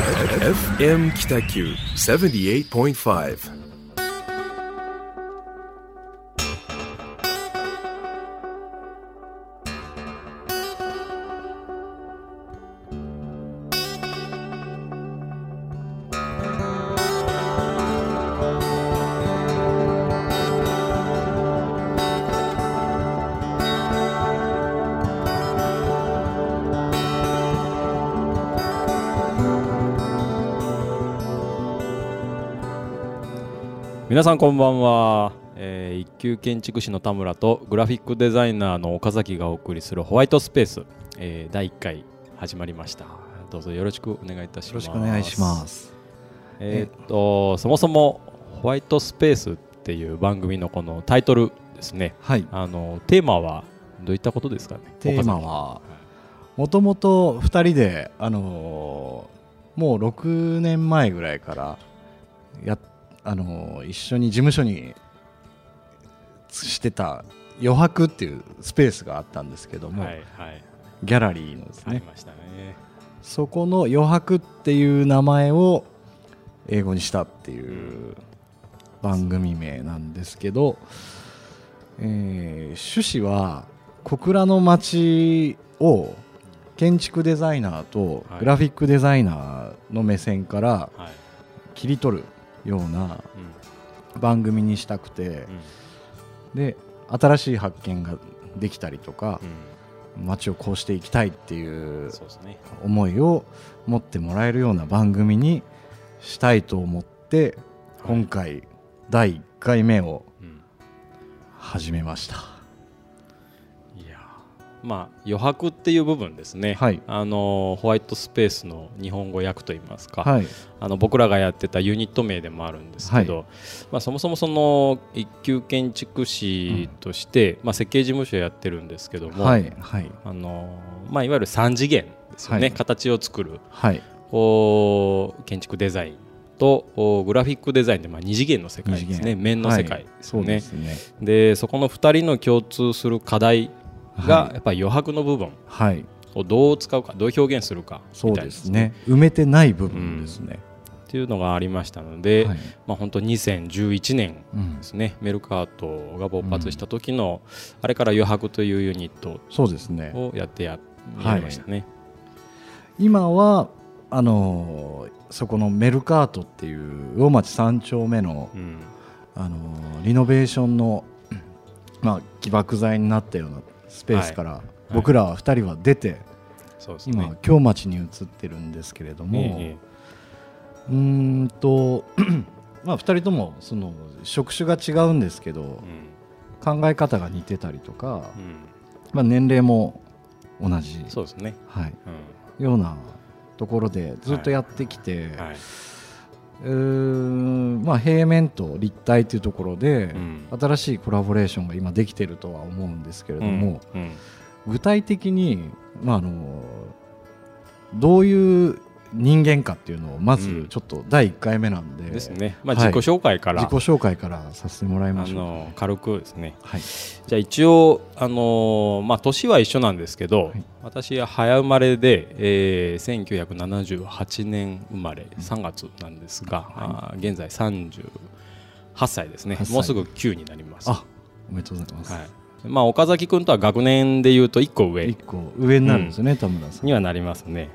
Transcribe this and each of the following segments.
FM 北九78.5皆さんこんばんは、えー一級建築士の田村とグラフィックデザイナーの岡崎がお送りするホワイトスペース、えー第1回始まりました。どうぞよろしくお願いいたしよろますしくお願いします。えーっとそもそもホワイトスペースっていう番組のこのタイトルですね。はい。あのテーマはどういったことですかね？テーマはもともと2人で、あのーもう6年前ぐらいからや、あのー一緒に事務所にしてた余白っていうスペースがあったんですけども、はいはい。ギャラリーのですね。ね。そこの余白っていう名前を英語にしたっていう番組名なんですけど、えー趣旨は小倉の町を建築デザイナーとはい。グラフィックデザイナーの目線からはい。切り取るような番組にしたくて。で新しい発見ができたりとかう街をこうしていきたいっていう思いを持ってもらえるような番組にしたいと思って今回第1回目をうん。始めましたまあ余白っていう部分ですね、はい。あのホワイトスペースの日本語訳といいますか、はい。あの僕らがやってたユニット名でもあるんですけど、まあ、そもそもその一級建築士として、まあ、設計事務所やってるんですけども、はいはい。あのまあ、いわゆる3次元ですよね、はい。形を作るはい。こう建築デザインとおグラフィックデザインでまあ2次元の世界二ですね。面の世界ですそうよね。ですね。でそこの2人の共通する課題がはい。やっぱり余白の部分はい。をどう使うかどう表現するかそうみたいですね。埋めてない部分ですね、っていうのがありましたので、はい。まあ、本当2011年うんですね。メルカートが勃発した時の、あれから余白というユニットそうですね。をやってやりましたね。今はあのーそこのメルカートっていう魚町3丁目のうん。あのーリノベーションの、まあ、起爆剤になったようなスペースから、僕らは2人は出て、今京町に移ってるんですけれども、えうーんと まあ2人ともその職種が違うんですけどえ考え方が似てたりとかまあ、年齢も同じ、そうですね。はい、うようなところでずっとやってきて、うーんまあ、平面と立体というところで、うん。新しいコラボレーションが今できてるとは思うんですけれども、具体的に、まあ、あのどういう人間かっていうのをまうん。ずちょっと第1回目なんで,、ですね。まあ、はい。自己紹介から、自己紹介からさせてもらいまあしょう。の軽くですね。はい、じゃあ一応、あのーまあ、年は一緒なんですけど、はい。私は早生まれで、えー、1978年生まれ3月なんですが、あー現在38歳ですね。8歳。もうすぐ9になります。あおめでとうございます、はい。まあ、岡崎君とは学年でいうと1個上。1個上になるんですよね、田村さん。にはなりますね。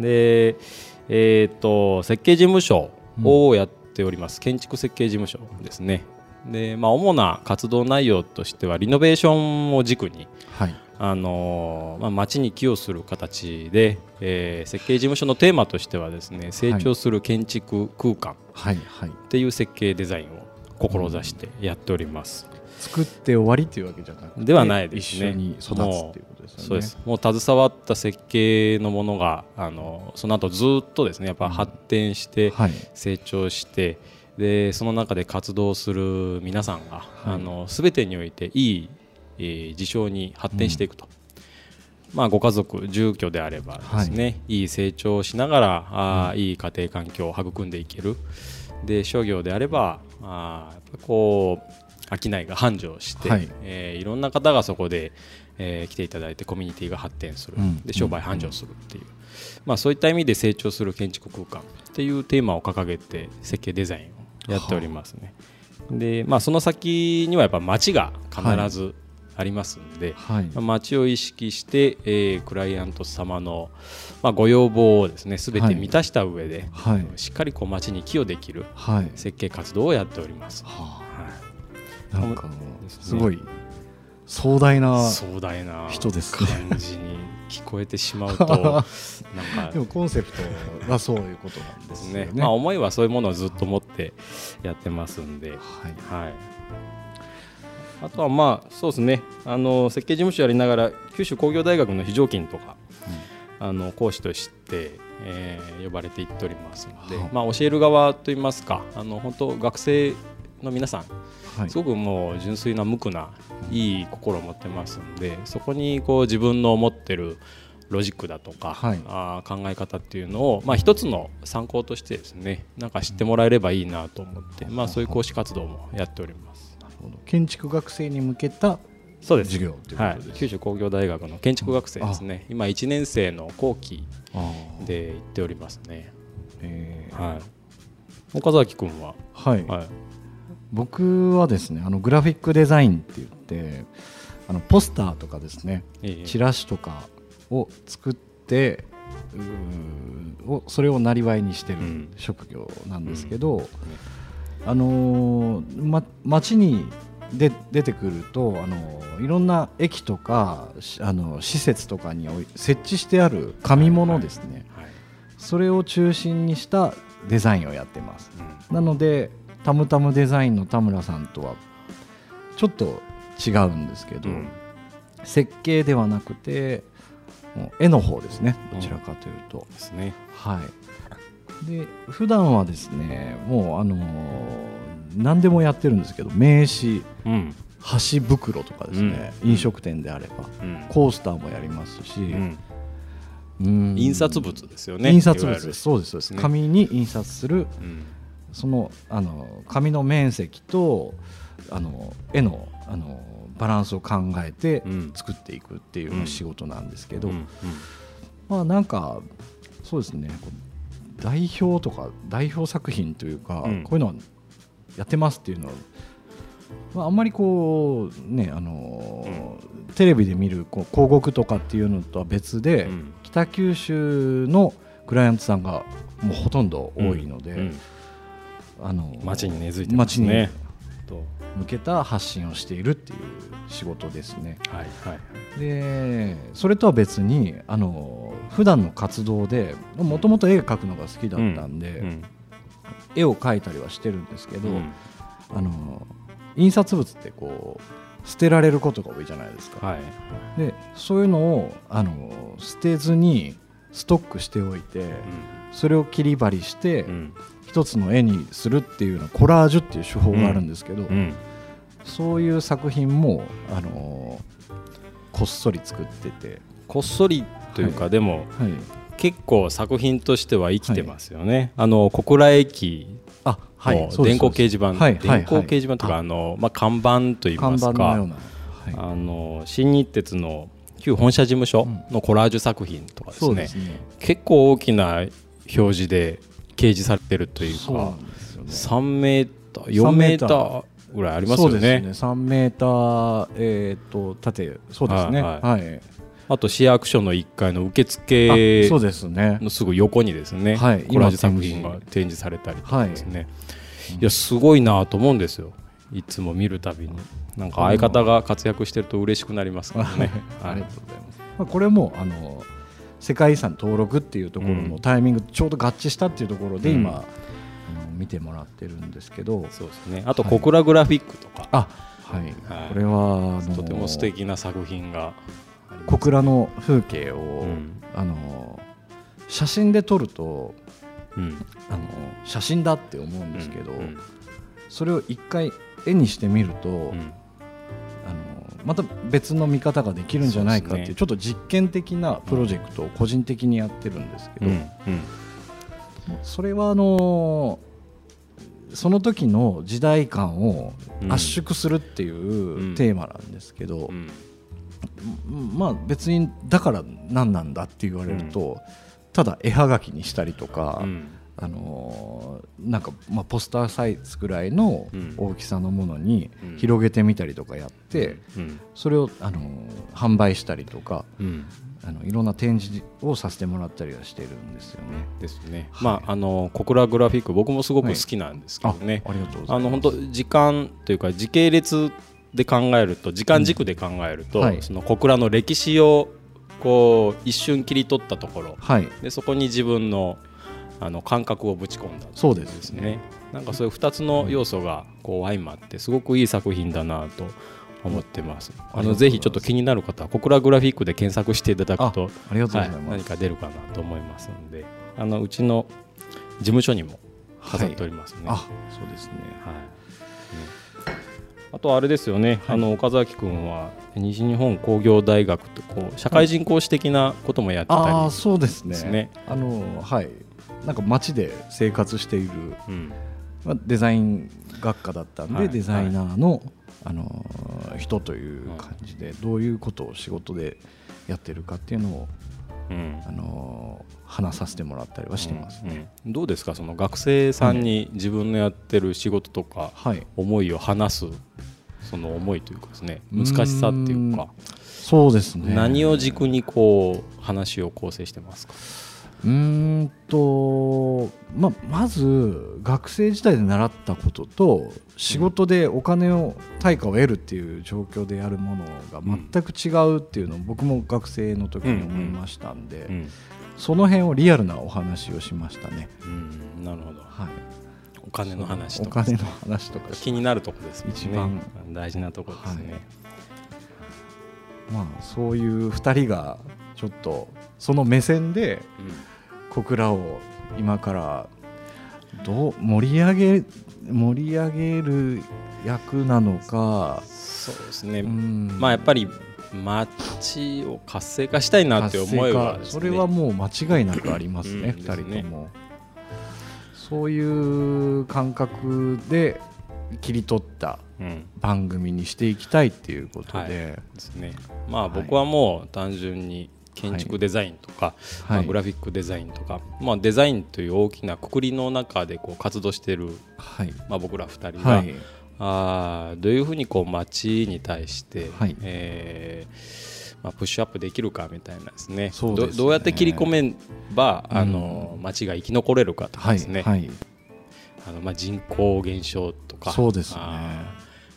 で、えー、と設計事務所をやっております、建築設計事務所ですね。でまあ、主な活動内容としてはリノベーションを軸にはい。あのーまあ、街に寄与する形で、えー設計事務所のテーマとしてはですね成長する建築空間っていう設計デザインを志してやっております。作って終わりっていうわけじゃなくてではないですね。一緒に育つっていうことですよね。そうです。もう携わった設計のものがあのその後ずっとですねやっぱ発展してはい。成長して、でその中で活動する皆さんが、はい。あの全てにおいていい、えー事象に発展していくと、まあ、ご家族住居であればですね、い、い成長をしながらあー、いい家庭環境を育んでいける。で商業であればあこう商いが繁盛して、はいえーいろんな方がそこで、えー来ていただいてコミュニティが発展する、うんで商売繁盛するっていう、まあ、そういった意味で成長する建築空間っていうテーマを掲げて設計デザインをやっておりますね。でまあ、その先にはやっぱ街が必ずありますんで、はい街を意識して、えークライアント様の、まあ、ご要望をですね全て満たした上で、はいしっかりこう街に寄与できる設計活動をやっております。はあなんかですごい壮大い、な壮大な人ですね。感じに聞こえてしまうと なんかでもコンセプトはそういうことなんでですね。ね。まあ、思いはそういうものをずっと持ってやってますんで、はい。はい、あとはまあそうですね。あの設計事務所やりながら九州工業大学の非常勤とか、あの講師として、えー呼ばれていっておりますので、はあまあ、教える側といいますかあの本当学生の皆さんはいすごくもう純粋な無垢ないい心を持ってますんでそこにこう自分の持ってるロジックだとか、はい。あー考え方っていうのを、まあ、一つの参考としてですねなんか知ってもらえればいいなと思って、まあ、そういう講師活動もやっております。なるほど。建築学生に向けたそうです。授業というこはいとです、、九州工業大学の建築学生ですね。今1年生の後期で行っておりますね、えー。はい、岡崎君は、はい。はい僕はですねあのグラフィックデザインって言ってあのポスターとかですねええ。チラシとかを作ってそれをなりわいにしてるうん。職業なんですけど、あのーま、街にで出てくると、あのーいろんな駅とかしあの施設とかに設置してある紙物ですね、はい。それを中心にしたデザインをやってます。うん。なのでタムタムデザインの田村さんとはちょっと違うんですけど、うん。設計ではなくて絵の方ですね。どちらかというと、ですね。はい。で普段はですねもうあのー何でもやってるんですけど名刺うん。箸袋とかですね、うん。飲食店であればうん。コースターもやりますし、うん。うん。印刷物ですよね。印刷物。ですそうですそうです、ね紙に印刷するうんそのあの紙の面積とあの絵のあのバランスを考えてうん。作っていくっていううん仕事なんですけど、うん。まあなんかそうですね代表とか代表作品というか、うん。こういうのやってますっていうのは、まあ、あんまりこうねあのーテレビで見るこう広告とかっていうのとは別で、うん。北九州のクライアントさんがもうほとんど多いので、うんあのー街に根付いてますね。向けた発信をしているっていう仕事ですね。はいはい。でそれとは別にあの普段の活動でもともと絵描くのが好きだったんで、うん絵を描いたりはしてるんですけど、うん。あの印刷物ってこう捨てられることが多いじゃないですか。はい。でそういうのをあの捨てずにストックしておいて、それを切り張りして、うん一つの絵にするっていうのはコラージュっていう手法があるんですけど、うん。そういう作品もあのこっそり作ってて、こっそりというか、はでもはい、結構作品としては生きてますよね、あの小倉駅あはい。電光掲示板、はい。はい。電光掲示板とか、ああのまあ、看板といい看ますか。板のような、はい、あの新日鉄の旧本社事務所のコラージュ作品とかですね,、そうですね。結構大きな表示で掲示されてるというかね。3メーター4メーターぐらいありますよそうねですね。3メーター、えー、と縦そうですね。はいはい、あと市役所の1階の受あ付そうですね。のすぐ横にですね、はい。コラージュ作今品が展示されたりとかはいですね、い、やすごいなと思うんですよ。いつも見るたびに。なんか相方が活躍してると嬉しくなりますからね、あはい。りがとうございます、まあ、これもあの世界遺産登録っていうところうん。のタイミング、ちょうど合致したっていうところでうん。今、見てもらってるんですけど。そうですね。あと小倉グラフィックとか、あはい、はい。これはとても素敵な作品が小倉の風景を、うん。あの写真で撮るとうん。あの写真だって思うんですけど、うん。それを一回絵にしてみると、うんまた別の見方ができるんじゃないかっていうちょっと実験的なプロジェクトを個人的にやってるんですけど、うんうん。それはあのその時の時代感を圧縮するっていうテーマなんですけど、うん。まあ別にだから何なんだって言われると、ただ絵はがきにしたりとか、うんあのーなんか、まあ、ポスターサイズぐらいのうん。大きさのものにうん。広げてみたりとかやって、うん。それを、あのー販売したりとかうん。あのいろんな展示をさせてもらったりはしてるんですよね。ですね、はい。まああの小倉グラフィック僕もすごく好きなんですけどね、ありがとうございます。あの本当時間というか時系列で考えると時間軸で考えると、うん。はい。その小倉の歴史をこう一瞬切り取ったところ。はい、でそこに自分のあの感覚をぶち込んだそうですね。ねなんかそういう2つの要素がこう相まってすごくいい作品だなと思ってます。あのぜひちょっと気になる方は小倉グラフィックで検索していただくとありがとうごはいざいます。何か出るかなと思いますのであのうちの事務所にも飾っておりますね。あ、そうですね。はいねあとあれですよね、あの岡崎君は西日本工業大学ってこう社会人講師的なこともやってたりああ、そう。ですねあのはい、なんか街で生活している、うん。まあ、デザイン学科だったんで、はい。デザイナーの、あのー人という感じで、どういうことを仕事でやってるかっていうのを、うん。あのー話させてもらったりはしてます。うん。うん。どうですか？その学生さんに自分のやってる仕事とかはい、思いを話すその思いというかですね難しさっていうか。そうですね。何を軸にこう話を構成してますか？うーんと、ままず学生時代で習ったことと仕事でお金を対価を得るっていう状況でやるものが全く違うっていうのを僕も学生の時に思いましたんで、うん、その辺をリアルなお話をしましたね。うん、なるほど。はい、お金の話とか。お金の話とか。気になるとこですね。一番。大事なとこですね、はい。まあそういう2人がちょっとその目線で小倉を今からどう盛り上げ盛り上げる役なのか、そうですね、うん。まあやっぱり街を活性化したいなって思いはね。それはもう間違いなくありますね、うん2人とも。そういう感覚で切り取ったうん。番組にしていきたいっていうことで、はい。ですね。まあはい。僕はもう単純に建築デザインとか、まあ、はい。グラフィックデザインとか、まあ、デザインという大きなくくりの中でこう活動している、はい。まあ、僕ら2人が、はい。あーどういうふうにこう街に対して、はい。えーまあ、プッシュアップできるかみたいなですね。ね。どどうやって切り込めば、うん。あの街が生き残れるかとかはいですね、はい。あのまあ、人口減少とか。そうですね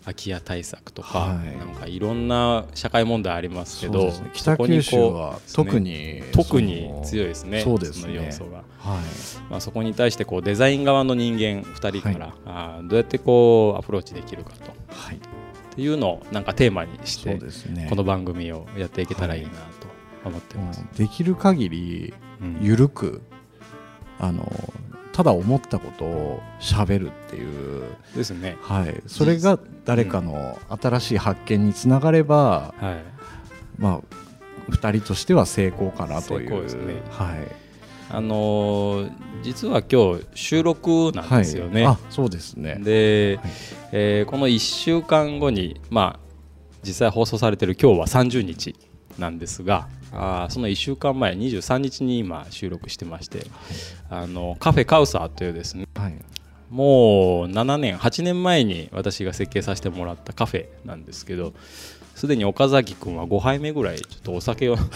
空き家対策とか、はい。なんかいろんな社会問題ありますけどね。北九州は特に特に強いですねそうですね。の要素が、はい。まあ、そこに対してこうデザイン側の人間2人から、あーどうやってこうアプローチできるかと。っはい。ていうのをなんかテーマにしてね。この番組をやっていけたらいいなと思ってもます。うできる限りうん。ゆるくあのただ思ったことを喋るっていう、ですね。はい、それが誰かの新しい発見につながれば、はい。まあ、2人としては成功かなという。ですね。はい。あのー実は今日収録なんですよね。はい、あそうですね。で、はい。えーこの1週間後に、まあ、実際放送されてる今日は30日なんですがあーその1週間前23日に今収録してまして、あのカフェカウサーというですねはい。もう7年8年前に私が設計させてもらったカフェなんですけどすでに岡崎君は5杯目ぐらいちょっとお酒を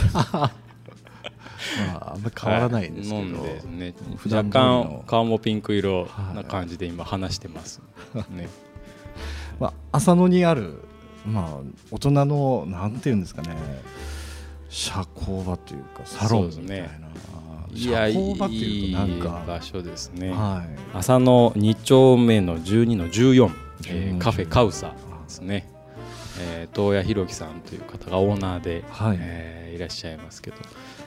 まあ、あんまり変わらないんですけど、はい飲んでね普若干顔もピンク色はいな感じで今話してます、ね、まあ、浅野にある、まあ、大人のなんていうんですかね社交場というかサロンみたいな、そうですいや社交場っていいうとなんいか場所ですね、はい。朝の2丁目の12の14、えー12カフェカウサですね、えー、東谷弘樹さんという方がオーナーで、はい。えーいらっしゃいますけど。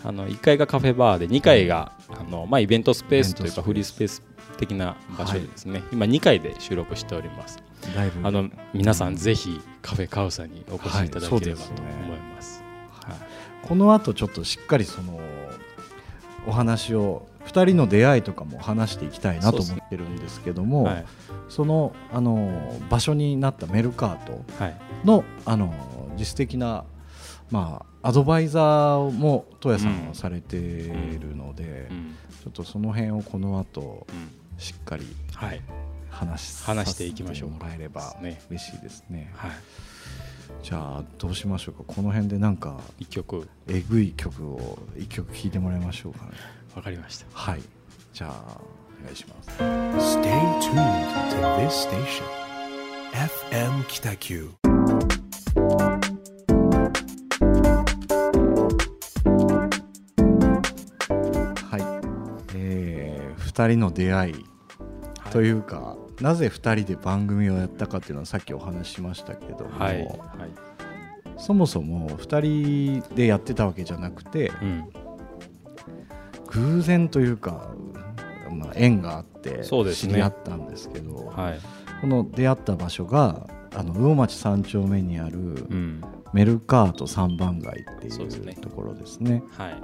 あの1階がカフェバーで2階があの、まあ、イベントスペースというかフリースペース的な場所ですね、今2階で収録しております。あの皆さんぜひカフェカウサにお越しいただければと思います,、はいこの後ちょっとしっかりそのお話を2人の出会いとかも話していきたいなと思ってるんですけどもはい。そのあの場所になったメルカートはい。のあの実質的なまあアドバイザーも東谷さんはされているので、うん。ちょっとその辺をこの後うん。しっかりはい。話し話していきましょうもらえればね。嬉しいですね。はいじゃあどうしましょうかこの辺でなんか一曲えぐい曲を一曲聴いてもらいましょうかね。わかりましたはいじゃあお願いします。Stay tuned to this station. FM Kitaku. はい、えー、2人の出会いはいというか、なぜ2人で番組をやったかっていうのはさっきお話ししましたけども、はい。はいそもそも2人でやってたわけじゃなくてうん。偶然というか、まあ、縁があって知り合ったんですけどはい。この出会った場所があの魚町3丁目にあるうん。メルカート三番街っていうところですね。はい。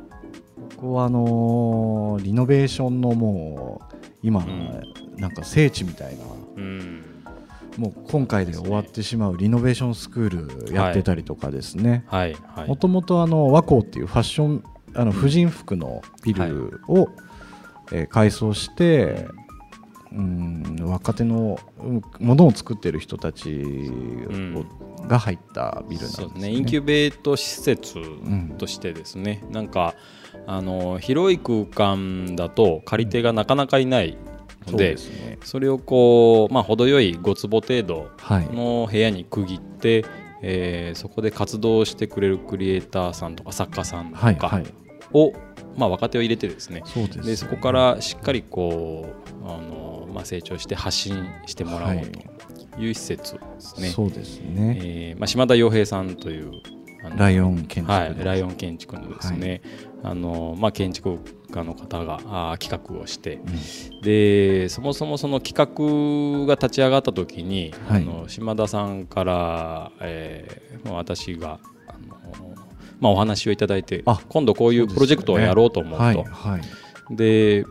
ここはあのーリノベーションのもう今、んなんか聖地みたいな。うん。もう今回で終わってしまうリノベーションスクールやってたりとかですね。はい。はい。もともと和光っていうファッションあの婦人服のビルを、えー改装してうん若手のうんものを作ってる人たちをが入ったビルなんですね。ですね。インキュベート施設としてですね、なんかあの広い空間だと借り手がなかなかいないので,、ですね。それをこう、まあ、程よい5坪程度はい。の部屋に区切って、えーそこで活動してくれるクリエイターさんとか作家さんとかはいはい。を、まあ、若手を入れてですねそうです、でそこからしっかりこうあの、まあ、成長して発信してもらおうという施設ですね。そうですね。えーまあ、島田洋平さんというライオン建築はい、でライオン建築のですね、あのまあ、建築家の方があー企画をして、でそもそもその企画が立ち上がった時に、はいあの島田さんから、えーまあ、私があの、まあ、お話をいただいてあ今度こういうプロジェクトをやろうと思うと。はいはい。で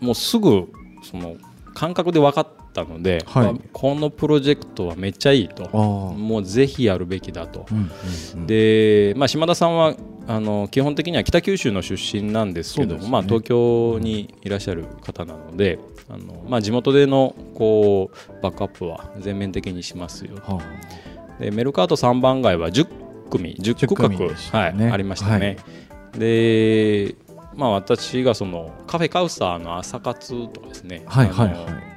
もうすぐその感覚で分かったので、はいまあこのプロジェクトはめっちゃいいと。もうぜひやるべきだと。うんうんうん、で、まあ、島田さんはあの基本的には北九州の出身なんですけどね。まあ、東京にいらっしゃる方なのであの、まあ、地元でのこうバックアップは全面的にしますよ。はでメルカート3番街は10組10区画、10組でしたはい、ねありましたね、で、まあ、私がそのカフェカウサーの朝活とかですね、あ、はいはいはい。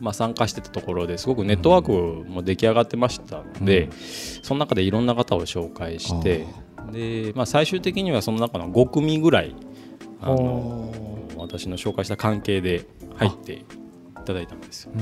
まあ、参加してたところですごくネットワークも出来上がってましたので、うん。その中でいろんな方を紹介してで、まあ、最終的にはその中の5組ぐらいあの私の紹介した関係で入っていただいたんですよ。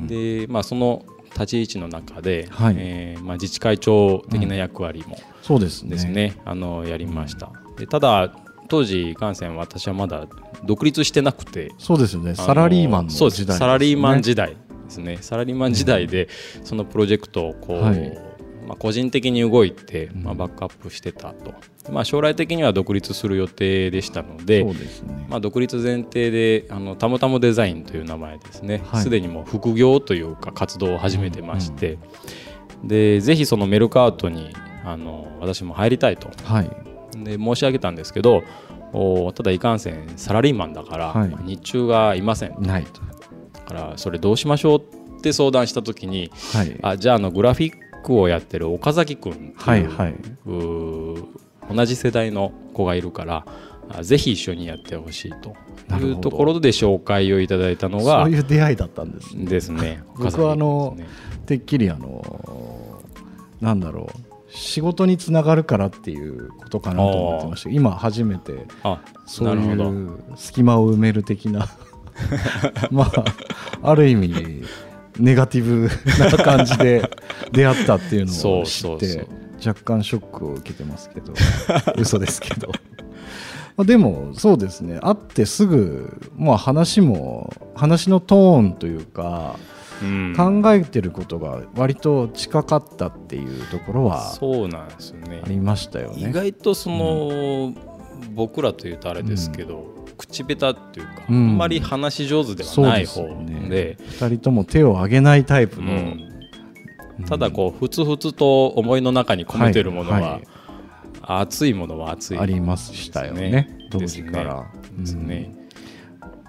で、まあ、その立ち位置の中で、はいえーまあ、自治会長的な役割もそうですね。ね、あのやりました。でただ当時、感染私はまだ独立してなくて、そうですよね。サラリーマンの時代ですねサラリーマン時代ですねサラリーマン時代でそのプロジェクトをこう、はいまあ、個人的に動いて、うんまあ、バックアップしてたと、まあ、将来的には独立する予定でしたのでね。まあ、独立前提であのタムタムデザインという名前ですねはいすで、にもう副業というか活動を始めてまして、でぜひそのメルカートにあの私も入りたいとはい。で申し上げたんですけどおただいかんせんサラリーマンだから、はい日中がいませんないと。だからそれどうしましょうって相談した時にはい。あじゃああのグラフィックをやってる岡崎君はいはい。同じ世代の子がいるからあぜひ一緒にやってほしいというところで紹介をいただいたのがそういう出会いだったんですね。ですね 僕はあのてっきりあのなんだろう仕事につながるからっていうことかなと思ってましたけど今初めてあそういう隙間を埋める的な まあある意味ネガティブな感じで出会ったっていうのを知って若干ショックを受けてますけど。嘘ですけど。まあでもそうですね。会ってすぐ、まあ、話も話のトーンというかうん。考えてることが割と近かったっていうところはそうなんですよね。ありましたよね。意外とその、僕らというとあれですけど、口下手っていうか、うん。あんまり話し上手ではない方で。でね。2人とも手を挙げないタイプの。うん。ただこうふつふつと思いの中に込めてるものは、はい。はい熱いものは熱いありましたよね。当時から。ですね。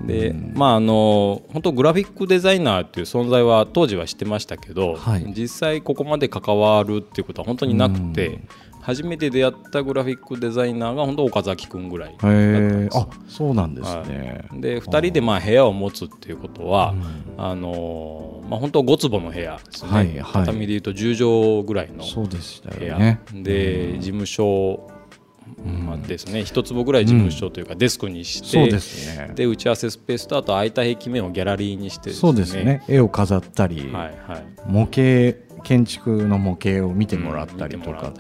でまああの本当グラフィックデザイナーっていう存在は当時は知ってましたけど、はい。実際ここまで関わるっていうことは本当になくて、初めて出会ったグラフィックデザイナーが本当岡崎君ぐらいだったんへです。えあそうなんですね、で2人でまあ部屋を持つっていうことは、あのまあ、本当5坪の部屋ですね、はいはい。畳でいうと10畳ぐらいのそうでした部屋、よねで事務所、まあですね。1坪ぐらい事務所というかデスクにして、そうですね。で打ち合わせスペースとあと空いた壁面をギャラリーにしてそうですね。絵を飾ったり、はいはい。模型建築の模型を見てもらったりとか。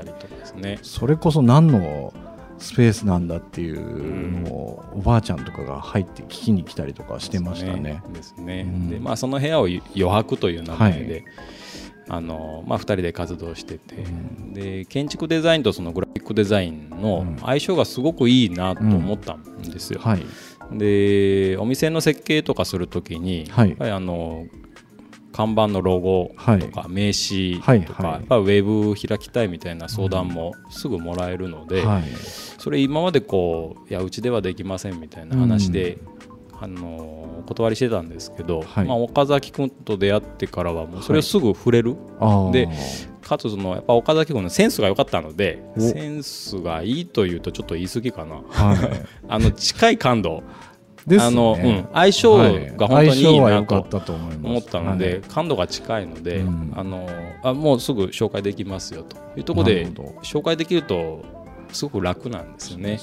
ね。それこそ何のスペースなんだっていうのをおばあちゃんとかが入って聞きに来たりとかしてましたね。ですね、うん。でまあその部屋を余白という名前で、あのまあ、2人で活動してて、で建築デザインとそのグラフィックデザインの相性がすごくいいなと思ったんですよ。はい、でお店の設計とかするときに、はい。やっぱりあの看板のロゴとか名刺とか、やっぱウェブ開きたいみたいな相談もすぐもらえるので、はい、それ今までこういやうちではできませんみたいな話で、あのお断りしてたんですけど、はい。まあ、岡崎君と出会ってからはもうそれをすぐ触れる、でかつそのやっぱ岡崎君のセンスが良かったのでお。センスがいいというとちょっと言い過ぎかな。はい、あの近い感度ね。あの、うん、相性が本当にいいな良かっとたと思ったので、はい感度が近いので、うん。あのあもうすぐ紹介できますよと。いうところで紹介できるとすごく楽なんですよね。ね。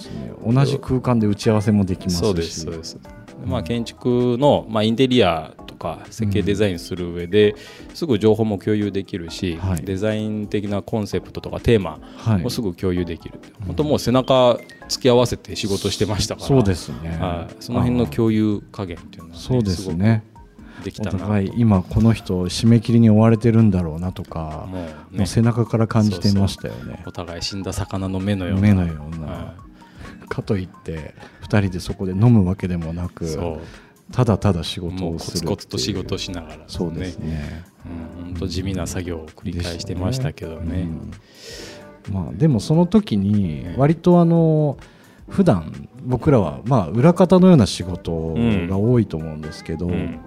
同じ空間で打ち合わせもできますし。そうですそうです、まあ、建築の、まあ、インテリアとか設計デザインする上で、すぐ情報も共有できるし、はい。デザイン的なコンセプトとかテーマはい。もすぐ共有できる、本当もう背中突き合わせて仕事してましたからそうですね。はい。その辺の共有加減っていうのは、ね、そうですね。できたな互い今この人締め切りに追われてるんだろうなとかもうもね。う背中から感じてましたよね。お互い死んだ魚の目のような。目のような、はかといって2人でそこで飲むわけでもなくそただただ仕う事をするっていう。コツと仕事しながら、そうですね。うん、本当地味な作業を繰り返してましたけどね。うん。まあ、でもその時に割とあの普段僕らはまあ裏方のような仕事が多いと思うんですけど、うん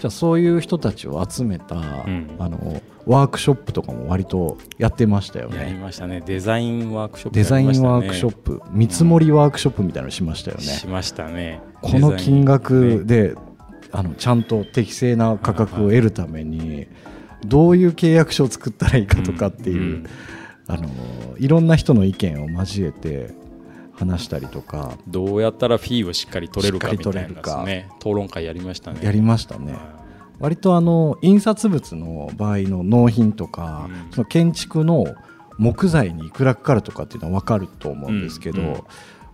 じゃあそういう人たちを集めた、ん。あのワークショップとかも割とやってましたよやりねましたね。デザインワークショップデザインワークショッププ見積もりワークショップみたいなのしましたよね、しましたね。この金額デで、あのちゃんと適正な価格を得るためにどういう契約書を作ったらいいかとかっていう、うん。あのいろんな人の意見を交えて話したりとか。どうやったらフィーをしっかり取れるかみたいなね。討論会やりましたね。やりましたね。割とあの印刷物の場合の納品とか、うん。その建築の木材にいくらかかるとかっていうのは分かると思うんですけど、うん。うん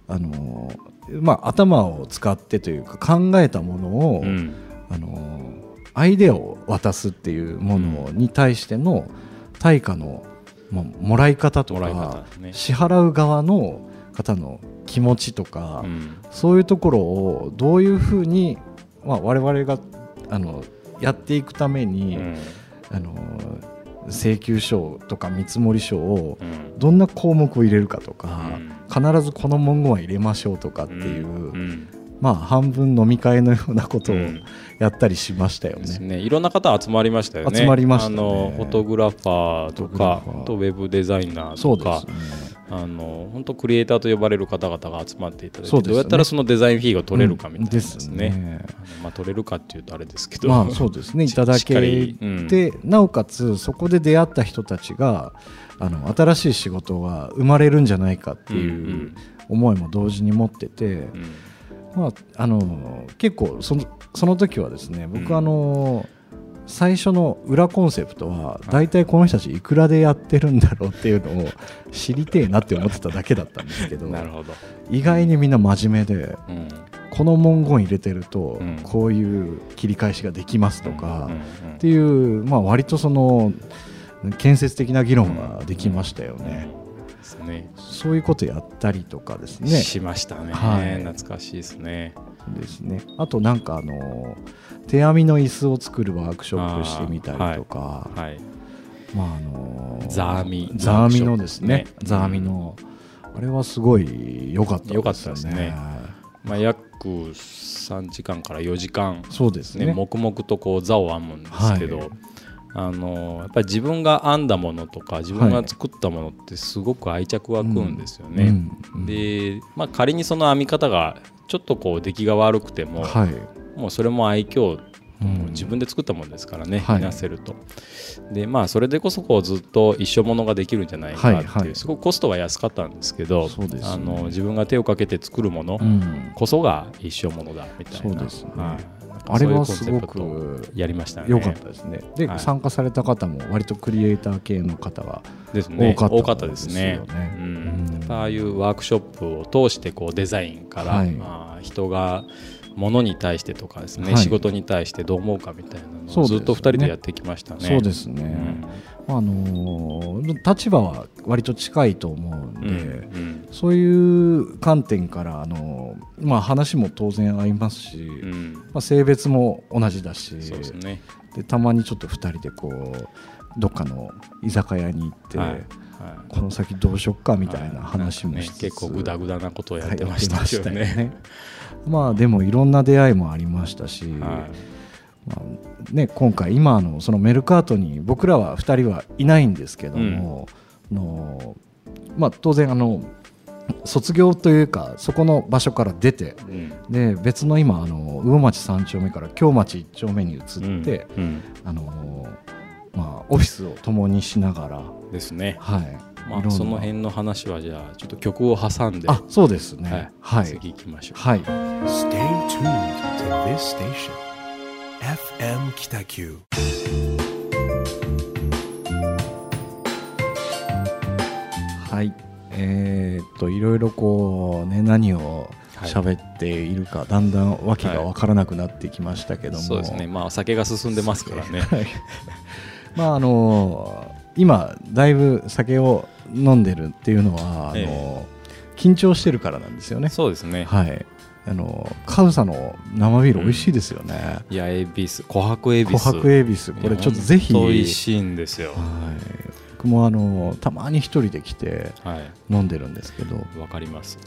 あのまあ、頭を使ってというか考えたものを、うん。あのアイデアを渡すっていうものに対しての対価の、まあ、もらい方とか方ね。支払う側の方の気持ちとか、うん。そういうところをどういうふうに、まあ、我々があのやっていくために、うん。あの請求書とか見積書をうん。どんな項目を入れるかとか、うん。必ずこの文言は入れましょうとかっていう、うん。まあ半分飲み会のようなことをうん。やったりしましたよね。ね。いろんな方集まりましたよね。集まりましたね。あのフォトグラファーとかとウェブデザイナーそうでとかすね。あの本当クリエイターと呼ばれる方々が集まっていただいてね。どうやったらそのデザインフィーが取れるかみたいなでうんですすね,、まあ、取れるかっていうとあれですけど、まあそうですね。いただけしっかりうん。て、なおかつそこで出会った人たちがあの新しい仕事が生まれるんじゃないかってうんいう思いも同時に持ってて、うん。まあ、あの結構そのその時はですね僕、うん。あの最初の裏コンセプトは大体この人たちいくらでやってるんだろうっていうのを知りてえなって思ってただけだったんですけどなるほど、意外にみんな真面目でうんこの文言入れてるとうんこういう切り返しができますとかっていう、まあ、割とその建設的な議論ができましたよね。ねそういうことやったりとかですね。しましたね、はい懐かしいですねですね。あとなんかあの手編みの椅子を作るワークショップしてみたりとか、はい。まああのーザーミザーミのですね。ね。ザーミの、あれはすごい良かったですね。良かったですね。まあ、約3時間から4時間そうですね。ね、黙々とこう座を編むんですけど、はい。あのやっぱり自分が編んだものとか自分が作ったものってすごく愛着湧くんですよね。うんうん。で、まあ、仮にその編み方がちょっとこう出来が悪くても、はいもうそれも愛嬌うん。自分で作ったものですからね、はなせると。でまあそれでこそこうずっと一生ものができるんじゃないかっていう、はいはい。すごくコストは安かったんですけどね。あの自分が手をかけて作るものうん。こそが一生ものだみたいな。あれはすごくやりましたね。良かったですね。で、はい。参加された方も割とクリエイター系の方がですね。多かったですね。ああいうワークショップを通してこうデザインから、はい。まあ、人が物に対してとかですね、はい。仕事に対してどう思うかみたいなのをずっと2人でやってきましたね。そうですね、うん。あのー立場は割と近いと思うんで、うんうん。そういう観点から、あのーまあ、話も当然合いますし、うん。まあ、性別も同じだしそうですね。でたまにちょっと2人でこうどっかの居酒屋に行って、はいはい。この先どうしよっかみたいな話もしつつ、ね、結構グダグダなことをやってはいましたよね。まあでもいろんな出会いもありましたし、はい。まあね、今回今のそのメルカートに僕らは2人はいないんですけども、のまあ、当然あの卒業というかそこの場所から出てうん。で別の今あの魚町3丁目から京町1丁目に移って、うん。あのまあ、オフィスを共にしながら、うんですね。はいまあ、その辺の話はじゃあちょっと曲を挟んで、あそうですねは、はいい次行きましょう。はい Stay tuned to this station. FM Kitaku. はい、えーっといろいろこうね何をはい喋っているか、だんだん訳が分からなくなってきましたけども、そうですね。まあお酒が進んでますからね。はいまああの今だいぶ酒を飲んでるっていうのはあの、え緊張してるからなんですよね。そうですね。はい。あのカウサの生ビール美味しいですよね。いや、エビス、琥珀エビ琥ス。珀エビスこれちょっとぜひ、美はい、味しいんですよ。僕もあのたまに一人で来てはい。飲んでるんですけど、わかります。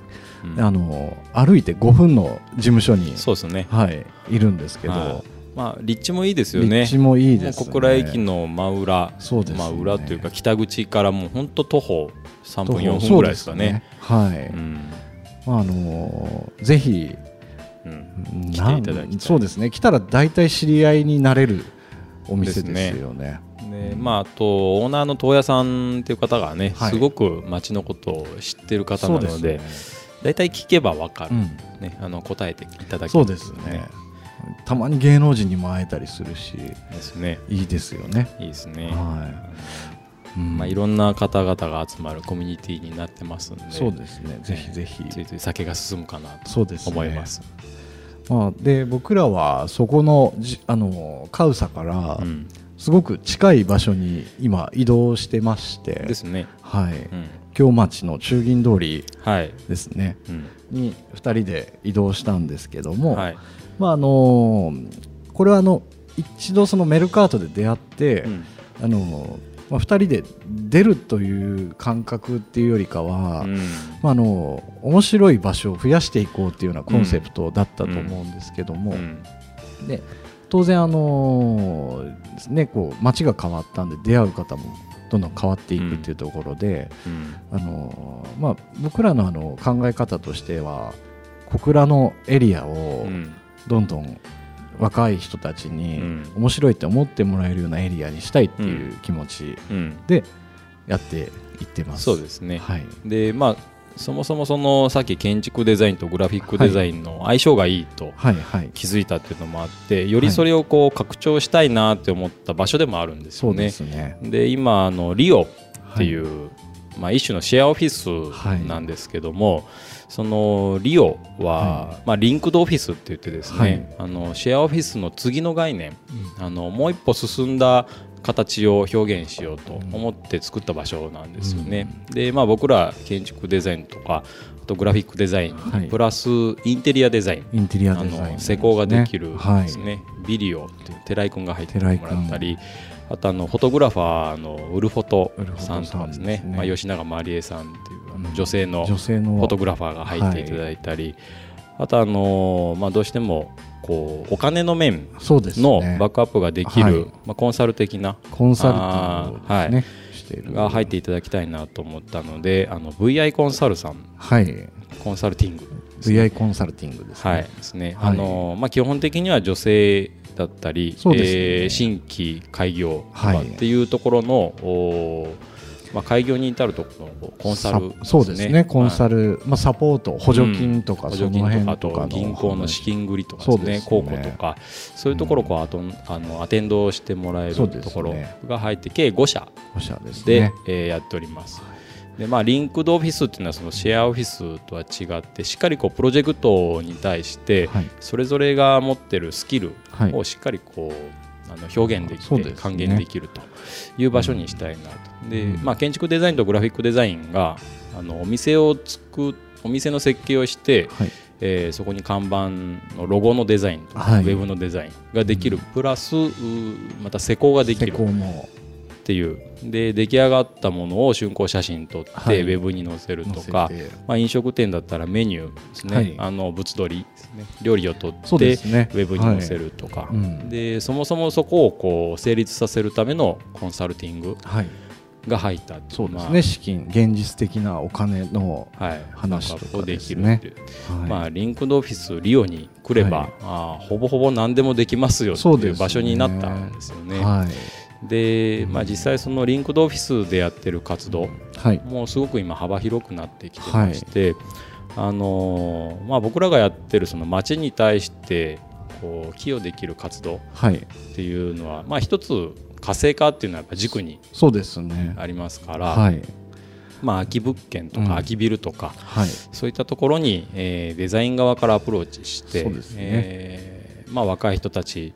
うんあの歩いて5分の事務所にそうですね。はいいるんですけど、はいまあ、立地もいいですよね。立地もいいですね。小倉駅の真裏、そうですねまあ、裏というか北口からもう本当徒歩3分徒歩4分ぐらいですかね。ねはい。うんまああのぜひうん来なていただきそうですね。来たら大体知り合いになれるお店ですよね。でまあ、あとオーナーの東屋さんっていう方がね、はいすごく町のことを知ってる方なので大体聞けば分かる、うんね、あの答えていただけるそうですね。たまに芸能人にも会えたりするし、ですね。いいですよね。いいですね、はい。うん。まあ、いろんな方々が集まるコミュニティになってますんでそうですね。ぜひぜひ。ついつい酒が進むかなとそうですね。思います。まあ、で僕らはそこのじあのカウサからうん。すごく近い場所に今移動してまして、ですね、はい、うん。京町の中銀通りはい。ですね。うん。に2人で移動したんですけども、はいまああのこれはあの一度そのメルカートで出会って、うん。あのまあ、2人で出るという感覚っていうよりかは、うん。まあ、あの面白い場所を増やしていこうっていうようなコンセプトだったと思うんですけども、うん。で当然、あのね、こう街が変わったんで出会う方もどんどん変わっていくっていうところで、うん。あのまあ、僕らのあの考え方としては小倉のエリアをうんどんどん若い人たちにうん。面白いって思ってもらえるようなエリアにしたいっていう気持ちうん。でやっていってます。そうですね、はい、でまあそもそもそのさっき建築デザインとグラフィックデザインの相性がいいとはいはい。気づいたっていうのもあってよりそれをこう拡張したいなって思った場所でもあるんですよね。すね。で今あのリオっていう、まあ、一種のシェアオフィスなんですけども、そのリオは、まあ、リンクドオフィスって言ってですね、はい。あのシェアオフィスの次の概念、あのもう一歩進んだ形を表現しようと思って作った場所なんですよね。で、まあ、僕ら建築デザインとかあとグラフィックデザイン、はい。プラスインテリアデザインインテリアあの施工ができるはいですね、ビリオっていう寺井君が入ってもらったりあとあのフォトグラファーのウルフォトさんとかですね。ね。まあ、吉永まりえさんっていうあのうん。女性の女性のフォトグラファーが入っていただいたり、あとあのまあ、どうしてもこうお金の面のね。バックアップができる、はい。まあ、コンサル的なコンサルティングね、はい。が入っていただきたいなと思ったのであの VI コンサルさん。はい。コンサルティング VI コンサルティングですね、はい。ですね、はい。あのまあ、基本的には女性だったり、ね。えー新規開業っていうところの、おーまあ、開業に至るところのコンサルさそうですね。コンサルル、まあ、サポート補助金とか、補その助金とかあ辺と銀行の資金繰りとかですね。公庫とかそういうところをこうあとあのアテンドしてもらえるところが入って計5社ですで、ねえーやっております。でまあ、リンクドオフィスっていうのはそのシェアオフィスとは違ってしっかりこうプロジェクトに対してはい。それぞれが持ってるスキルはい。をしっかりこうあの表現できて還元できるという場所にしたいなと。でうん。まあ、建築デザインとグラフィックデザインがあのお店を作お店の設計をして、はい。えーそこに看板のロゴのデザインとか、はい。ウェブのデザインができる、プラスまた施工ができ施るっていう。で出来上がったものを竣工写真撮って、はい。ウェブに載せるとか、て。まあ、飲食店だったらメニューですね、はい。あの物撮りね。料理を撮って、ね。ウェブに載せるとか、はい。うん。でそもそもそこをこう成立させるためのコンサルティングはい。が入ったそうですね、ま資金現実的なお金の、あはい、話とかでですね。きるっていう、はい。まあ、リンクドオフィスリオに来れば、はい。あーほぼほぼ何でもできますよっていう場所になったんですよね。はいで、まあ、実際そのリンクドオフィスでやってる活動、はい。もうすごく今幅広くなってきてまして、あのーまあ、僕らがやってるその街に対してこう寄与できる活動はい。っていうのは、まあ、一つ活性化っていうのはやっぱ軸にそうですね。ありますから、はい。まあ、空き物件とうん。か空きビルとか、はい。そういったところに、えーデザイン側からアプローチして、そうですね。えーまあ、若い人たち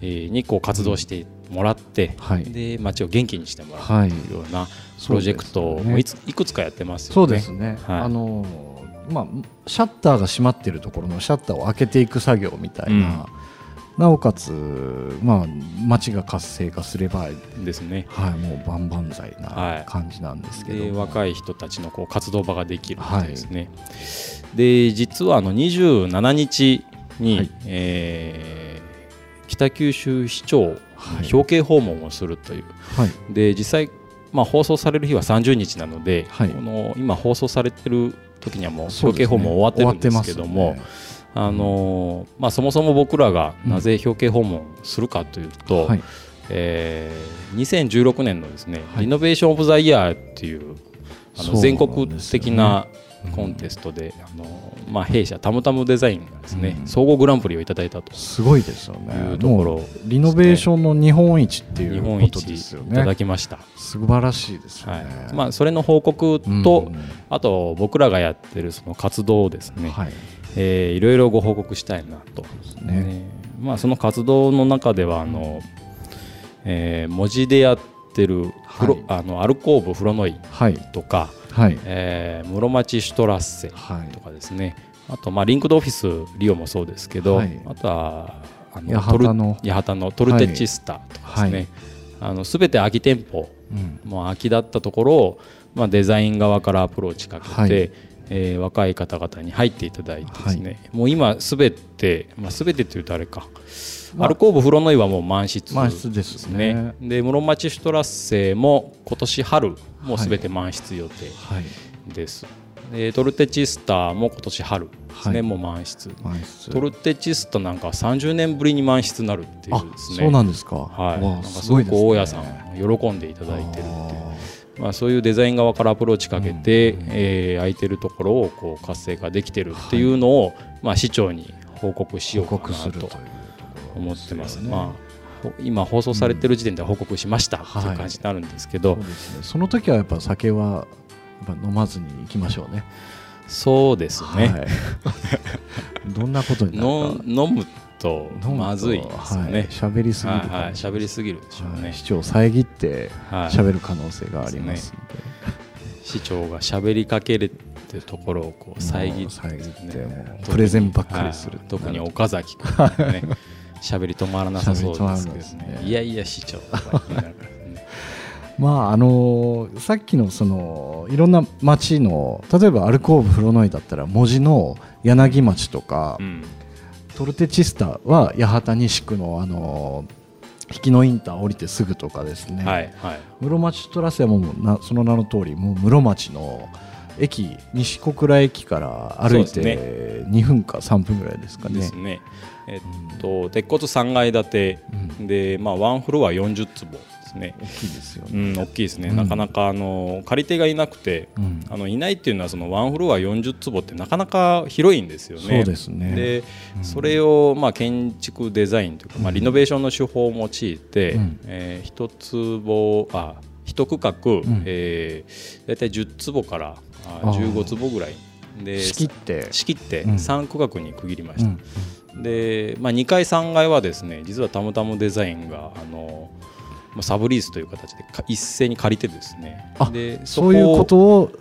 えーにこう活動してもらって、はい。で街を元気にしてもらうようなプロジェクトをそうですねいついくつかやってますよね。そうですね、はい。あのまあシャッターが閉まってるところのシャッターを開けていく作業みたいな、なおかつまあ街が活性化すればですね。はいもう万々歳はい。な感じなんですけどでも、若い人たちのこう活動場ができるっていうですね、で実はあの27日に、はい。えー北九州市長はい表敬訪問をするという、はい。で実際、まあ、放送される日は30日なので、はい。この今放送されてる時にはもう表敬訪問終わってるんですけども、あのーまあ、そもそも僕らがなぜ表敬訪問するかというと、はい。えー2016年のですね、はい。リノベーション・オブ・ザ・イヤーっていうあの全国的なうんコンテストで、あのまあ、弊社タムタムデザインがですね、うん。総合グランプリをいただいたと。すごいですよいねうところ。リノベーションの日本一ってい日うことですよいただねきました、素晴らしいですよはね、い。まあ、それの報告うんと、あと僕らがやってるその活動をですね、はい。えーいろいろご報告したいなと、ね。ね。まあ、その活動の中ではあの、えー文字でやってるフロ、はい。あのアルコーブフロノイはい。とか、はい。えー室町シュトラッセはい。とかですね。あと、まあ、リンクドオフィスリオもそうですけど、はい。あとはあの八幡のトル八幡のトルテチスタとかですね、はい。あの全て空き店舗うん。もう空きだったところを、まあ、デザイン側からアプローチかけて、はい。えー若い方々に入っていただいてですね、もう今すべて、まあ、すべてというとあれか、まあアルコーブフロノイはもう満室満室ですね。で室町シュトラッセも今年春もうすべて満室予定はい。です、でトルテチスタも今年春ですね、はい。もう満室。トルテチスタなんか30年ぶりに満室になるっていうあですね。そうなんですか。はい、なんかすごく大家さん喜んでいただいてるっていう。あまあ、そういうデザイン側からアプローチかけて、うんえー空いてるところをこう活性化できてるっていうのを、まあ、市長に報告しようかなと思ってます。まあほ今放送されてる時点では報告しましたっていう感じになるんですけど、そうですね。その時はやっぱ酒はやっぱ飲まずに行きましょうね。そうですね、はい。どんなことになるのか飲むとまずいですよはい。ね。喋りすぎるはいはい、喋りすぎるでしょうね。はい。市長を遮ってはい。喋る可能性がありますので。市長が喋りかけるっていうところをこう遮って,、もう遮ってプレゼンばっかりするはい。特に岡崎君ね 喋り止まらなさそうですけどね。ねいやいや市長とか言いながらねまああのさっきのそのいろんな町の例えばアルコーブフロノイだったら文字の柳町とか、うん。トルテチスタは八幡西区のあの引きのインター降りてすぐとかですね、はいはい。室町トラスヤもなその名の通りもう室町の駅西小倉駅から歩いて2分か3分ぐらいですかね。ですねえっと鉄骨3階建て。うん。でまあワンフロア40坪ですね。大きいですようね、ん大きいですね。うん。なかなかあの借り手がいなくてうん。あのいないっていうのはそのワンフロア40坪ってなかなか広いんですよね。そうですね。それをまあ建築デザインというか、まあ、リノベーションの手法を用いて、うん。えー一坪あ一区画、ん。えー、大体10坪からああー。15坪ぐらい。で仕切って。仕切ってうん。3区画に区切りました。うんで、まあ、2階3階はですね実はたむたむデザインがあのまあサブリースという形でか一斉に借りてですねあでそういうことを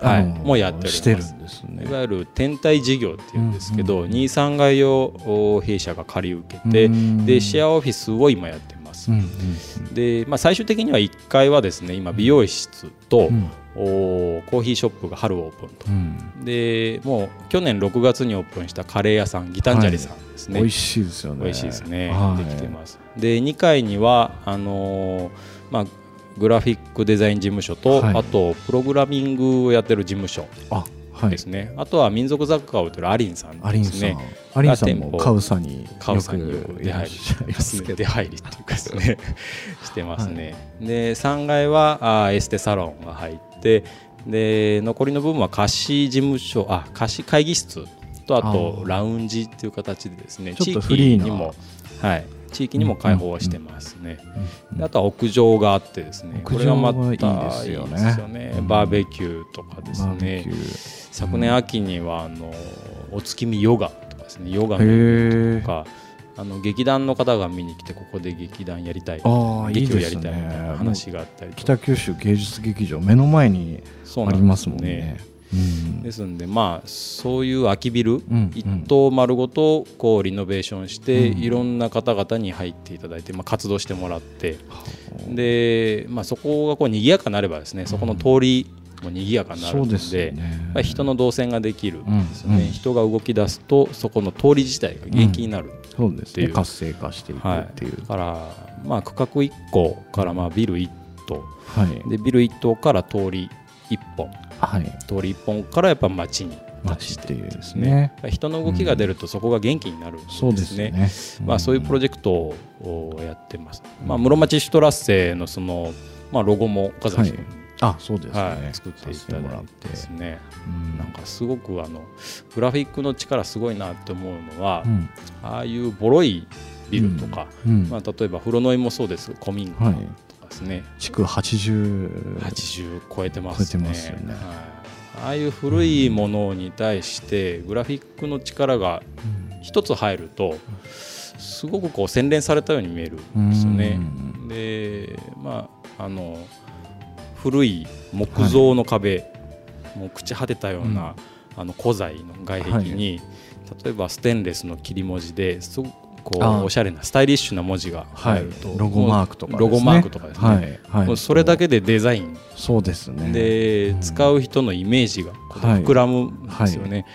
はいもうやっております。るんですね。いわゆる天体事業っていうんですけど、2、3階をお弊社が借り受けて、うんでシェアオフィスを今やってます。うんうんでまあ、最終的には1階はですね今美容室と、うん。おコーヒーショップが春オープンと。う、ん。でもう去年6月にオープンしたカレー屋さんギタンジャリさんですね、美味しいですよね。美味しいですね、はい。できてます。で2階にはあのーまあグラフィックデザイン事務所と、はい。あとプログラミングをやってる事務所ですね、あとは民族雑貨を売ってるアリンさんアリンさん。ですねアリンさんもカウサにカウさんによよくく出入り出入りっていうかですね。してますね、で3階はあーエステサロンが入ってで残りの部分は貸し事務所あ貸し会議室とあとラウンジっていう形でですね地域にもはい地域にも開放はしてますね、うんであとは屋上があってですねこれがまたいいですよね。いいですよね。うん。バーベキューとかですね。昨年秋にはあのお月見ヨガとかですねヨガへのえとかあの劇団の方が見に来てここで劇団やりたい。あ劇をやりたいみたいなね。話があったり北九州芸術劇場目の前にありますもんね。うん。ですんでまあそういう空きビルうん一棟丸ごとこうリノベーションしてうん。いろんな方々に入っていただいてまあ活動してもらって。でまあそこがこう賑やかになればですねそこの通りも賑やかになるのそうですね。人の動線ができるうんんですよね。うん人が動き出すとそこの通り自体が元気になるそう。ですっていうね。活性化していくはいっていう。だからまあ区画1個からまあビル1棟。はい。でビル1棟から通り1本。はい。通り1本からやっぱ街に街っていうですね。ね。人の動きが出るとそこが元気になるんですね,、そうですよね。まあ、そういうプロジェクトをやってます、まあ、室町シュトラッセのその、まあ、ロゴも岡崎君に、あそうですはい。ね作っていただいて。ですね。うん。なんかすごくあのグラフィックの力すごいなって思うのは、うん。ああいうボロいビルとか、うん。まあ、例えば風呂の井もそうです。古民家はい。とかですね、築80 80超えてますね。超えてますよね。はい、ああいう古いものに対してグラフィックの力が一つ入るとすごくこう洗練されたように見えるんですよね。でまああの古い木造の壁、もう朽ち果てたような、あの古材の外壁に、例えばステンレスの切り文字ですごくこあうおしゃれなスタイリッシュな文字がはい。入ると、ロゴマークとかですね。ロゴマークとかですね、はい。はい。それだけでデザイン。そうですね。で、うん。使う人のイメージが膨らむんですよね。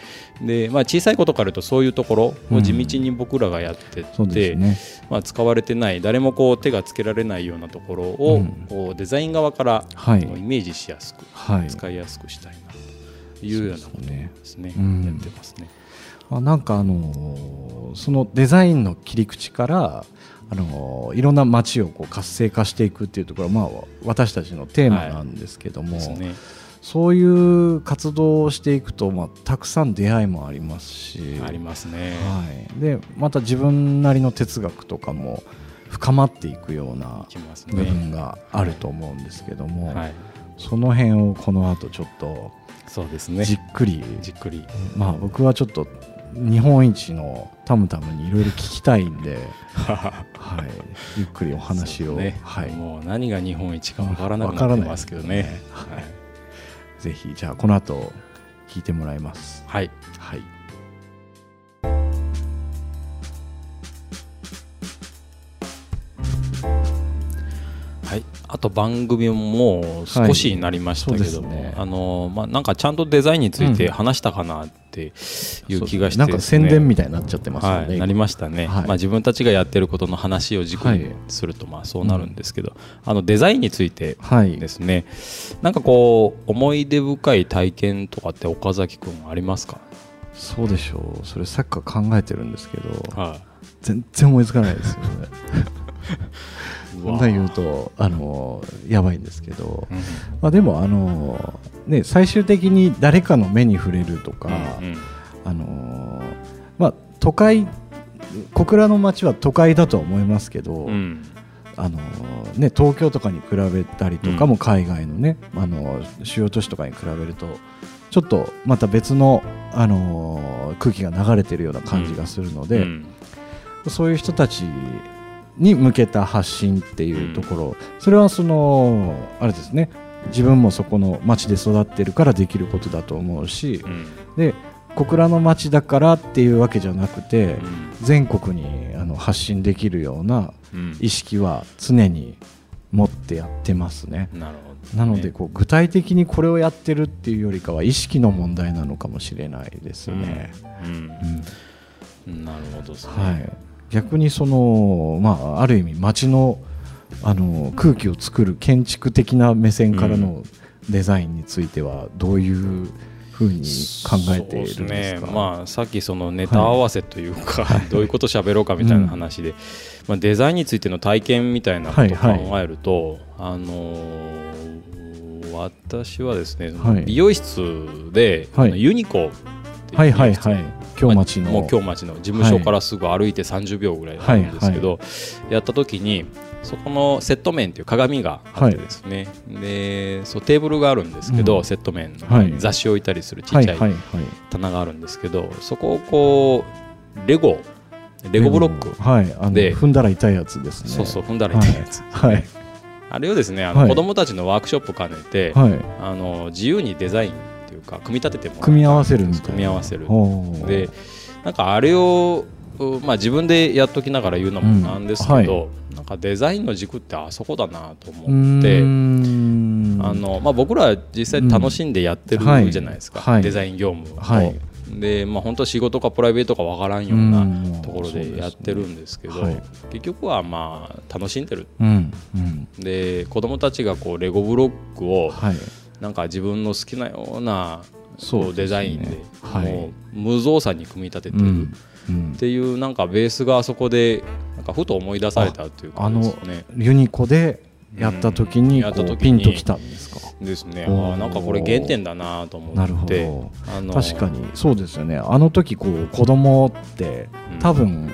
でまあ、小さいことから言うとそういうところを地道に僕らがやってって、そうですね。まあ、使われてない誰もこう手がつけられないようなところを、うん。こうデザイン側からはい。イメージしやすく、はい。使いやすくしたいなというようなことですねうん。やってますね。あなんかあのーそのデザインの切り口からあのーいろんな街をこう活性化していくっていうところは、まあ、私たちのテーマなんですけども、ですね。そういう活動をしていくと、まあ、たくさん出会いもありますしありますね。はい、でまた自分なりの哲学とかも深まっていくような部ね。分があると思うんですけども、はい、その辺をこの後ちょっとそうですね。じっくり、じっくり。まあ僕はちょっと日本一のタムタムにいろいろ聞きたいんで、はい、ゆっくりお話を、ね、はい、もう何が日本一かわからなくなってますけどね。はいぜひじゃあこの後聞いてもらいます。はい、はい、はい、あと番組ももう少しになりましたけども、はいね、あのまあ、なんかちゃんとデザインについて話したかなっていう気がしてなんか宣伝みたたいになっちゃってますよね、はい、なりましたね、はい。まあ、自分たちがやってることの話を軸にはい。するとまあそうなるんですけど、あのデザインについてはい。ですね、なんかこう思い出深い体験とかって岡崎君ありますか、そうでしょう。それさっきから考えてるんですけどは全然思いつかないですよね。い、そんなん言うとあのやばいんですけど、うん。まあ、でもあの、ね、最終的に誰かの目に触れるとか、うんあのまあ、都会小倉の街は都会だとは思いますけど、うん。あのね、東京とかに比べたりとかうん。も海外のね、あの主要都市とかに比べるとちょっとまた別の、あの空気が流れてるような感じがするので、うん。そういう人たちに向けた発信っていうところ、それはそのあれですね。自分もそこの町で育ってるからできることだと思うし。うん。で小倉の町だからっていうわけじゃなくて、うん。全国にあの発信できるようなうん。意識は常に持ってやってますね。なるほどなのでこう具体的にこれをやってるっていうよりかは意識の問題なのかもしれないですね。うん。うん。うん。なるほどですね、はい、逆にその、まあ、ある意味街のあの空気を作る建築的な目線からのデザインについてはどういうふうに考えているんですか？そうね。まあ、さっきそのネタ合わせというか、どういうこと喋ろうかみたいな話で、まあ、デザインについての体験みたいなことを考はいはい。えると、あのー私はですね、はい。美容室で、はい。ユニコっていうはいはいはい京町の、もう京町の事務所からすぐ歩いて30秒ぐらいあるんですけど、やった時にそこのセット面っていう鏡があってですね、でそうテーブルがあるんですけど、うん。セット面の、はい。雑誌を置いたりするちっちゃいはいはいはい。棚があるんですけど、そこをこうレゴレゴブロック、はい踏んだら痛いやつですね。そうそう踏んだら痛いやつ、はい。あれをですねあの、はい。子供たちのワークショップ兼ねて、はい。あの自由にデザインか組み立てても組み合わせるみたいな。組み合わせる。でなんかあれを、うまあ、自分でやっときながら言うのもなんですけど、うんはなんかデザインの軸ってあそこだなとう思って。あのまあ、僕らは実際楽しんでやってるうん。じゃないですか、はい。はい。デザイン業務を、はい。で、まあ、本当仕事かプライベートかわからんよううなんところでやってるんですけど、そうですね結局はまあ楽しんでる。うん。うん。で子供たちがこうレゴブロックをはいなんか自分の好きなようなそうデザインではい。もう無造作に組み立ててる。うんうん。っていうなんかベースがあそこでなんかふと思い出されたというかあのユニコでやった時にこううんやった時にピンときたんですか？ですね。あなんかこれ原点だなと思って。なるほど。あの確かに。そうですよね。あの時こう子供ってうん。多分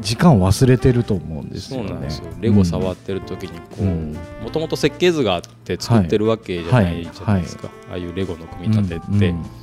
時間忘れてると思うんですよね。そうなんですよ。レゴ触ってる時にこううん。もともと設計図があって作ってるわけじゃないじゃないですか、ああいうレゴの組み立てって、うんうん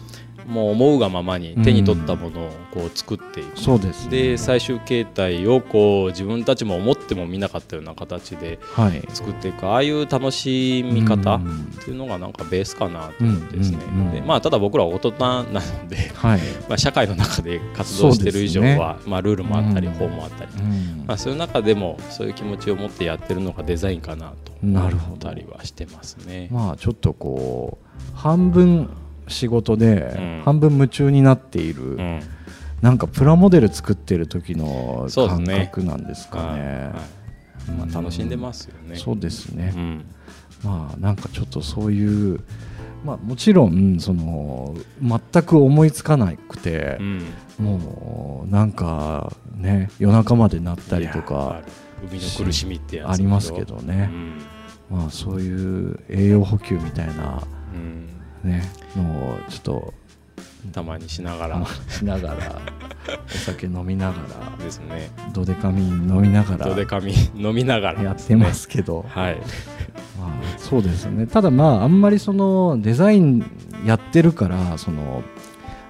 もう思うがままに手に取ったものをこう作っていく、そうですね。で最終形態をこう自分たちも思ってもみなかったような形ではい。作っていく。ああいう楽しみ方っうん。ていうのがなんかベースかなと思ってですね、うんうんうん。でまあ、ただ僕らは大人なので、はい。まあ、社会の中で活動してる以上は、まあ、ルールもあったりうん法もあったり、うん。まあ、そういう中でもそういう気持ちを持ってやってるのがデザインかなとなるほど思ったりはしてますね。まあちょっとこう半分仕事でうん。半分夢中になっているうん。なんかプラモデル作ってる時の感覚なんですかはいねはい。まあ、楽しんでますよね。そうですね。うん。まあなんかちょっとそういうまあもちろんその全く思いつかなくてうん。もうなんかね夜中までなったりとかる。海の苦しみってありますけどうねん。まあそういう栄養補給みたいなうんね。のをちょっとたまにしながら。しながらお酒飲みながらですね。ドデカミン飲みながらドデカミ飲みながら。やってますけど、はい。まあ、そうですね。ただまああんまりそのデザインやってるからその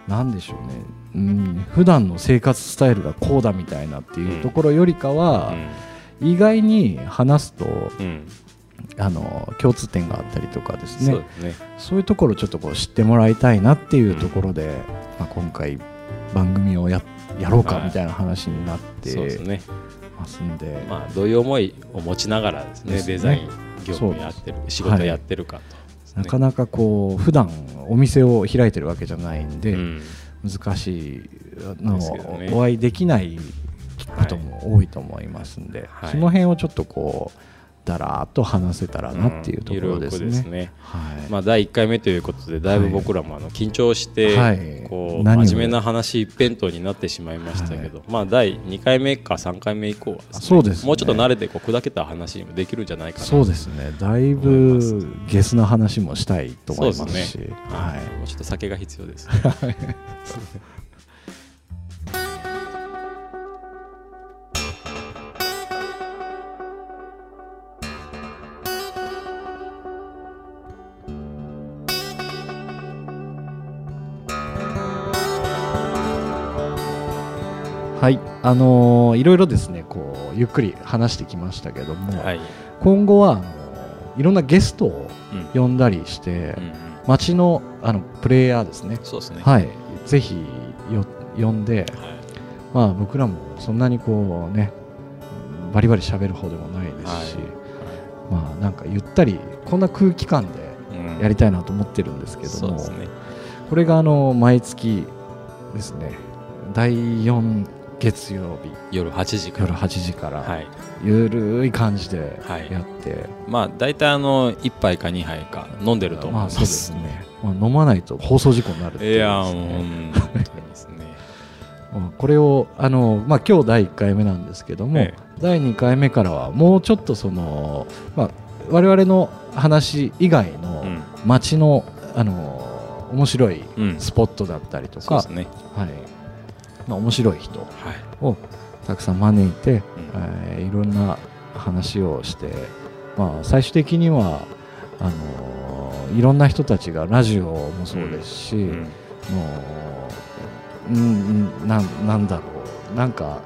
なんでしょうね、うん、普段の生活スタイルがこうだみたいなっていうところよりかは、意外に話すとうんうんあの共通点があったりとかですね。そうですね。そういうところをちょっとこう知ってもらいたいなっていうところで、まあ、今回番組をややろうかはいみたいな話になって、そうですね。ますんで、まあ、どういう思いを持ちながらですねね。デザイン業務やってる仕事やってるかと、なかなかこう普段お店を開いてるわけじゃないんで、うん。難しいのお会いできないことも多いと思いますんで、はい。その辺をちょっとこうだらっと話せたらなっていうところですうんゆるくね。はいまあ、第1回目ということでだいぶ僕らもあの緊張して、はいこう真面目な話一辺倒になってしまいましたけど、まあ、第2回目か3回目以降はですねそうですねもうちょっと慣れてこう砕けた話にもできるんじゃないかなそうですねだいぶゲスな話もしたいと思いますしすねははいもうちょっと酒が必要です、はい。あのーいろいろですねこうゆっくり話してきましたけども、はい。今後はあのいろんなゲストをうん。呼んだりして、うんうん。街のあのプレイヤーですね。そうですね、はい。ぜひよ呼んで、はい。まあ、僕らもそんなにこうねバリバリ喋る方でもないですし、まあなんかゆったりこんな空気感でうん。やりたいなと思ってるんですけども、そうですね。これがあの毎月ですね第4月曜日。夜8時から。夜8時から、はい。ゆるい感じではい。やって、まあ大体あの1杯か2杯か飲んでると思いままあそうですすね、まあ、飲まないと放送事故になるっていういやですもうね本当にですね。まあこれをあの、まあ、今日第1回目なんですけども、え第2回目からはもうちょっとその、まあ、我々の話以外のうん。街の、あの面白いうん。スポットだったりとか、そうですね。はいまあ、面白い人はい。をたくさん招いて、うん。えーいろんな話をして、まあ、最終的にはあのいろんな人たちがラジオもそうですし、うん。もううんなんなんだろう。なんか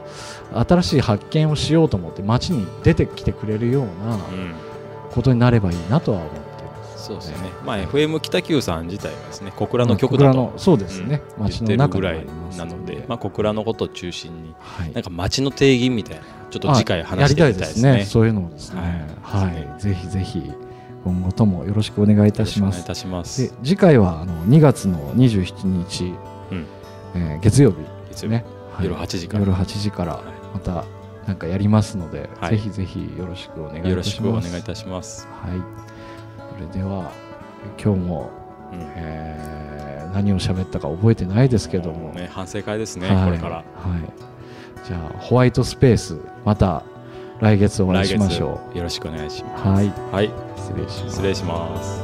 新しい発見をしようと思って街に出てきてくれるようなうん。ことになればいいなとは思って。そうですね。まあ FM 北九さん自体はですね小倉の曲だとのそうですね、うん街言ってるぐらいなのでまあ小倉のことを中心にはい。なんか街の定義みたいなちょっと次回あ話してみたいですね。やりたいですね。そういうのをですね。はい。はい、ぜひぜひ今後ともよろしくお願いいたします。で次回はあの2月の27日、うん。えー月曜日。月曜日。ね、はい。夜8時から。夜8時からまたなんかやりますので、はい。ぜひぜひよろしくお願いいたします。よろしくお願いいたします。はい。それでは今日も、うん。えー何を喋ったか覚えてないですけども、ね反省会ですねはい。これから。はい、じゃあホワイトスペースまた来月お会いしましょ来月よろしくお願いします。うはい。はい。失礼します。失礼します